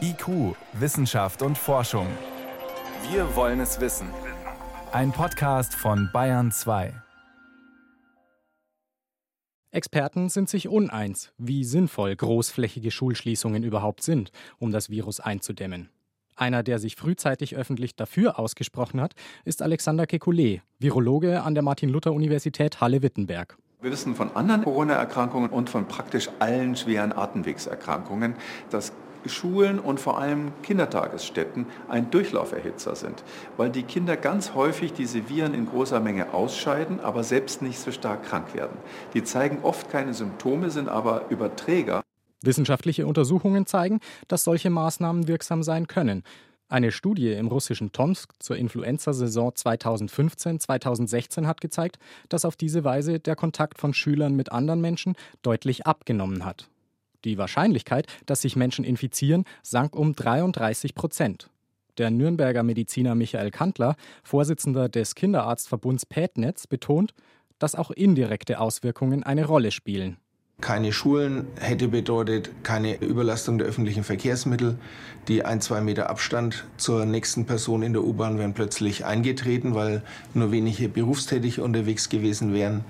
IQ, Wissenschaft und Forschung. Wir wollen es wissen. Ein Podcast von Bayern 2. Experten sind sich uneins, wie sinnvoll großflächige Schulschließungen überhaupt sind, um das Virus einzudämmen. Einer, der sich frühzeitig öffentlich dafür ausgesprochen hat, ist Alexander Kekulé, Virologe an der Martin-Luther-Universität Halle-Wittenberg. Wir wissen von anderen Corona-Erkrankungen und von praktisch allen schweren Atemwegserkrankungen, dass Schulen und vor allem Kindertagesstätten ein Durchlauferhitzer sind, weil die Kinder ganz häufig diese Viren in großer Menge ausscheiden, aber selbst nicht so stark krank werden. Die zeigen oft keine Symptome, sind aber Überträger. Wissenschaftliche Untersuchungen zeigen, dass solche Maßnahmen wirksam sein können. Eine Studie im russischen Tomsk zur Influenza-Saison 2015-2016 hat gezeigt, dass auf diese Weise der Kontakt von Schülern mit anderen Menschen deutlich abgenommen hat. Die Wahrscheinlichkeit, dass sich Menschen infizieren, sank um 33 Prozent. Der Nürnberger Mediziner Michael Kantler, Vorsitzender des Kinderarztverbunds PädNetz, betont, dass auch indirekte Auswirkungen eine Rolle spielen. Keine Schulen hätte bedeutet keine Überlastung der öffentlichen Verkehrsmittel. Die ein, zwei Meter Abstand zur nächsten Person in der U-Bahn wären plötzlich eingetreten, weil nur wenige Berufstätige unterwegs gewesen wären.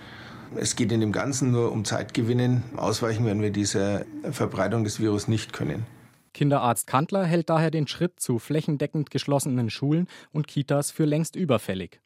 Es geht in dem Ganzen nur um Zeitgewinnen. Ausweichen werden wir dieser Verbreitung des Virus nicht können. Kinderarzt Kantler hält daher den Schritt zu flächendeckend geschlossenen Schulen und Kitas für längst überfällig.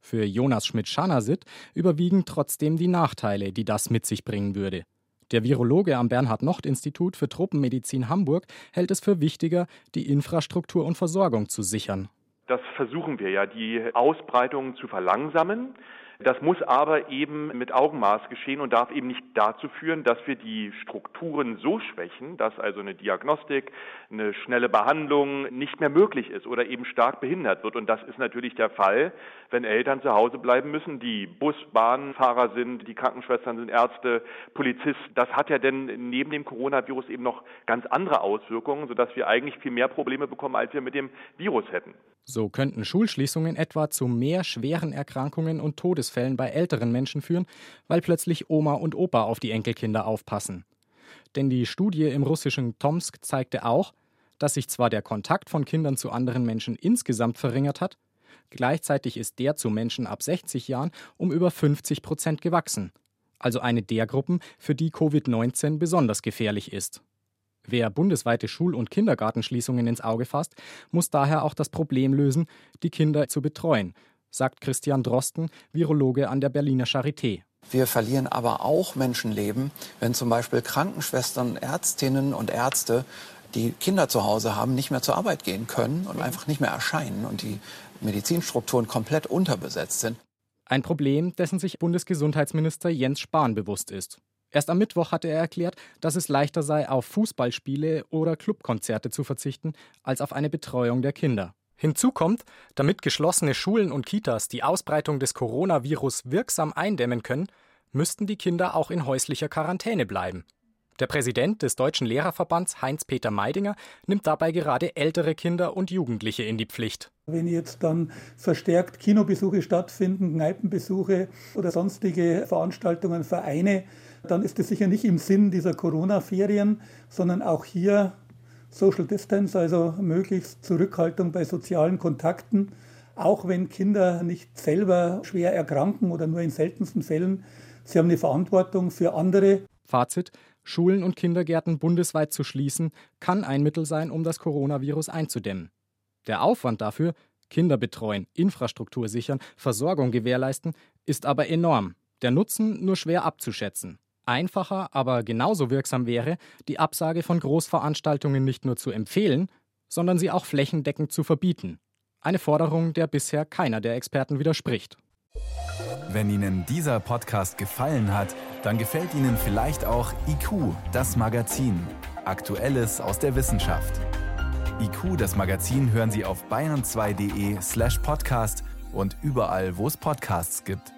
Für Jonas Schmidt-Schanasit überwiegen trotzdem die Nachteile, die das mit sich bringen würde. Der Virologe am Bernhard-Nocht-Institut für Tropenmedizin Hamburg hält es für wichtiger, die Infrastruktur und Versorgung zu sichern. Das versuchen wir ja, die Ausbreitung zu verlangsamen. Das muss aber eben mit Augenmaß geschehen und darf eben nicht dazu führen, dass wir die Strukturen so schwächen, dass also eine Diagnostik, eine schnelle Behandlung nicht mehr möglich ist oder eben stark behindert wird. Und das ist natürlich der Fall, wenn Eltern zu Hause bleiben müssen, die Bus, Bahnfahrer sind, die Krankenschwestern sind Ärzte, Polizisten. Das hat ja denn neben dem Coronavirus eben noch ganz andere Auswirkungen, sodass wir eigentlich viel mehr Probleme bekommen, als wir mit dem Virus hätten. So könnten Schulschließungen etwa zu mehr schweren Erkrankungen und Todesfällen bei älteren Menschen führen, weil plötzlich Oma und Opa auf die Enkelkinder aufpassen. Denn die Studie im russischen Tomsk zeigte auch, dass sich zwar der Kontakt von Kindern zu anderen Menschen insgesamt verringert hat, gleichzeitig ist der zu Menschen ab 60 Jahren um über 50 Prozent gewachsen. Also eine der Gruppen, für die Covid-19 besonders gefährlich ist. Wer bundesweite Schul- und Kindergartenschließungen ins Auge fasst, muss daher auch das Problem lösen, die Kinder zu betreuen, sagt Christian Drosten, Virologe an der Berliner Charité. Wir verlieren aber auch Menschenleben, wenn zum Beispiel Krankenschwestern, Ärztinnen und Ärzte, die Kinder zu Hause haben, nicht mehr zur Arbeit gehen können und einfach nicht mehr erscheinen und die Medizinstrukturen komplett unterbesetzt sind. Ein Problem, dessen sich Bundesgesundheitsminister Jens Spahn bewusst ist. Erst am Mittwoch hatte er erklärt, dass es leichter sei, auf Fußballspiele oder Clubkonzerte zu verzichten, als auf eine Betreuung der Kinder. Hinzu kommt, damit geschlossene Schulen und Kitas die Ausbreitung des Coronavirus wirksam eindämmen können, müssten die Kinder auch in häuslicher Quarantäne bleiben. Der Präsident des Deutschen Lehrerverbands Heinz-Peter Meidinger nimmt dabei gerade ältere Kinder und Jugendliche in die Pflicht. Wenn jetzt dann verstärkt Kinobesuche stattfinden, Kneipenbesuche oder sonstige Veranstaltungen, Vereine, dann ist es sicher nicht im Sinn dieser Corona-Ferien, sondern auch hier Social Distance, also möglichst Zurückhaltung bei sozialen Kontakten, auch wenn Kinder nicht selber schwer erkranken oder nur in seltensten Fällen. Sie haben eine Verantwortung für andere. Fazit. Schulen und Kindergärten bundesweit zu schließen, kann ein Mittel sein, um das Coronavirus einzudämmen. Der Aufwand dafür, Kinder betreuen, Infrastruktur sichern, Versorgung gewährleisten, ist aber enorm. Der Nutzen nur schwer abzuschätzen. Einfacher, aber genauso wirksam wäre, die Absage von Großveranstaltungen nicht nur zu empfehlen, sondern sie auch flächendeckend zu verbieten. Eine Forderung, der bisher keiner der Experten widerspricht. Wenn Ihnen dieser Podcast gefallen hat, dann gefällt Ihnen vielleicht auch IQ, das Magazin. Aktuelles aus der Wissenschaft. IQ, das Magazin, hören Sie auf bayern2.de slash podcast und überall, wo es Podcasts gibt.